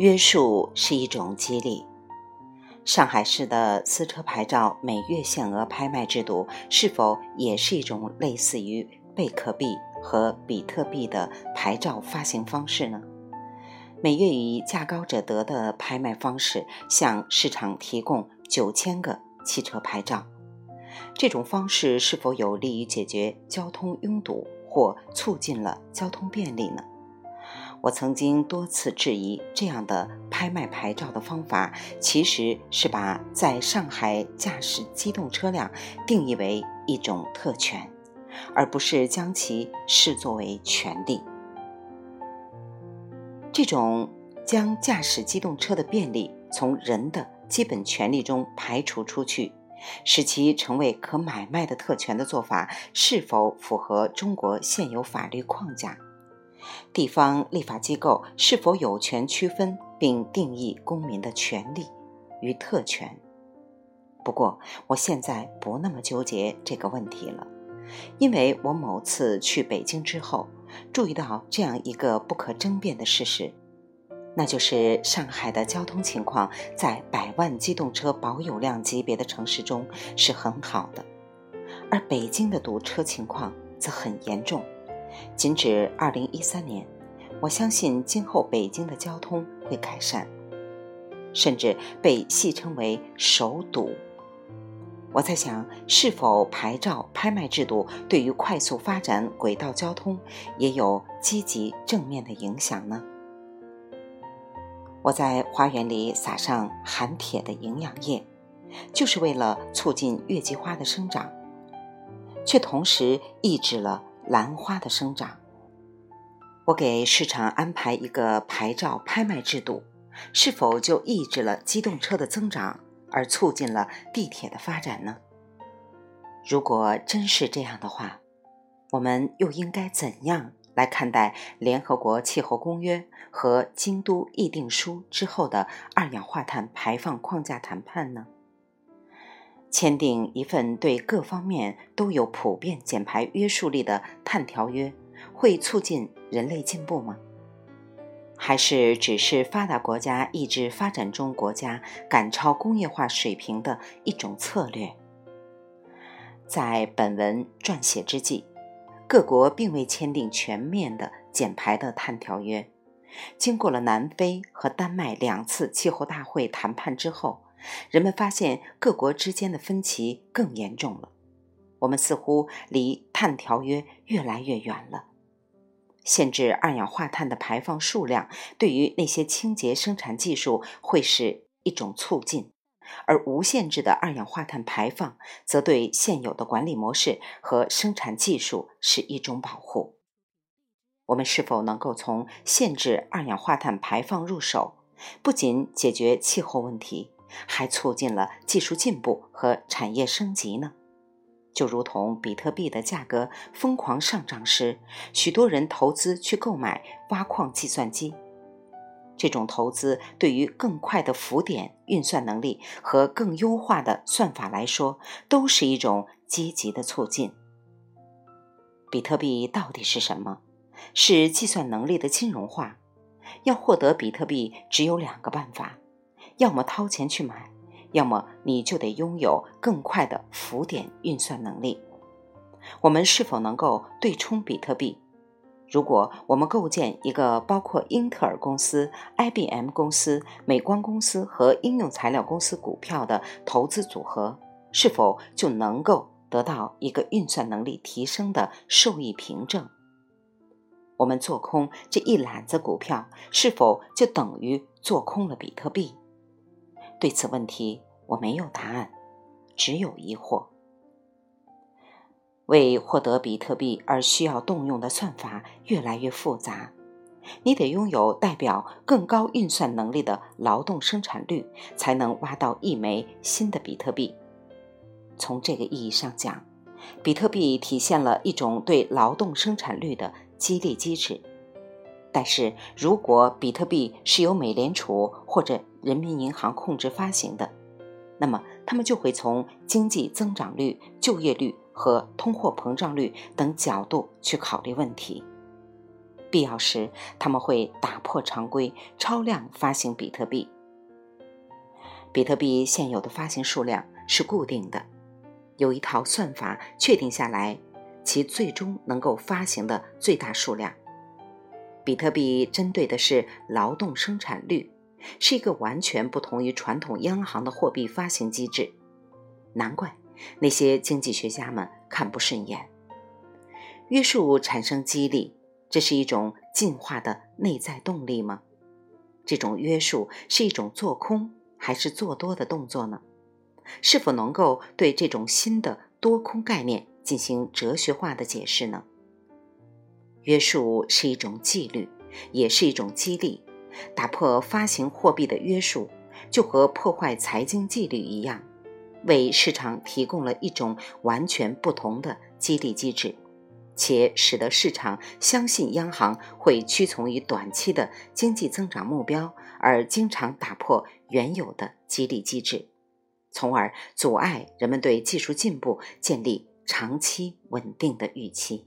约束是一种激励。上海市的私车牌照每月限额拍卖制度，是否也是一种类似于贝壳币和比特币的牌照发行方式呢？每月以价高者得的拍卖方式，向市场提供九千个汽车牌照，这种方式是否有利于解决交通拥堵或促进了交通便利呢？我曾经多次质疑，这样的拍卖牌照的方法，其实是把在上海驾驶机动车辆定义为一种特权，而不是将其视作为权利。这种将驾驶机动车的便利从人的基本权利中排除出去，使其成为可买卖的特权的做法，是否符合中国现有法律框架？地方立法机构是否有权区分并定义公民的权利与特权？不过，我现在不那么纠结这个问题了，因为我某次去北京之后。注意到这样一个不可争辩的事实，那就是上海的交通情况在百万机动车保有量级别的城市中是很好的，而北京的堵车情况则很严重。仅指2013年，我相信今后北京的交通会改善，甚至被戏称为“首堵”。我在想，是否牌照拍卖制度对于快速发展轨道交通也有积极正面的影响呢？我在花园里撒上含铁的营养液，就是为了促进月季花的生长，却同时抑制了兰花的生长。我给市场安排一个牌照拍卖制度，是否就抑制了机动车的增长？而促进了地铁的发展呢？如果真是这样的话，我们又应该怎样来看待联合国气候公约和京都议定书之后的二氧化碳排放框架谈判呢？签订一份对各方面都有普遍减排约束力的碳条约，会促进人类进步吗？还是只是发达国家抑制发展中国家赶超工业化水平的一种策略。在本文撰写之际，各国并未签订全面的减排的碳条约。经过了南非和丹麦两次气候大会谈判之后，人们发现各国之间的分歧更严重了。我们似乎离碳条约越来越远了。限制二氧化碳的排放数量，对于那些清洁生产技术会是一种促进，而无限制的二氧化碳排放则对现有的管理模式和生产技术是一种保护。我们是否能够从限制二氧化碳排放入手，不仅解决气候问题，还促进了技术进步和产业升级呢？就如同比特币的价格疯狂上涨时，许多人投资去购买挖矿计算机。这种投资对于更快的浮点运算能力和更优化的算法来说，都是一种积极的促进。比特币到底是什么？是计算能力的金融化。要获得比特币，只有两个办法：要么掏钱去买。要么你就得拥有更快的浮点运算能力。我们是否能够对冲比特币？如果我们构建一个包括英特尔公司、IBM 公司、美光公司和应用材料公司股票的投资组合，是否就能够得到一个运算能力提升的受益凭证？我们做空这一揽子股票，是否就等于做空了比特币？对此问题，我没有答案，只有疑惑。为获得比特币而需要动用的算法越来越复杂，你得拥有代表更高运算能力的劳动生产率，才能挖到一枚新的比特币。从这个意义上讲，比特币体现了一种对劳动生产率的激励机制。但是如果比特币是由美联储或者人民银行控制发行的，那么他们就会从经济增长率、就业率和通货膨胀率等角度去考虑问题。必要时他们会打破常规，超量发行比特币。比特币现有的发行数量是固定的，有一套算法确定下来其最终能够发行的最大数量。比特币针对的是劳动生产率，是一个完全不同于传统央行的货币发行机制。难怪那些经济学家们看不顺眼。约束产生激励，这是一种进化的内在动力吗？这种约束是一种做空还是做多的动作呢？是否能够对这种新的多空概念进行哲学化的解释呢？约束是一种纪律，也是一种激励。打破发行货币的约束，就和破坏财经纪律一样，为市场提供了一种完全不同的激励机制，且使得市场相信央行会屈从于短期的经济增长目标，而经常打破原有的激励机制，从而阻碍人们对技术进步建立长期稳定的预期。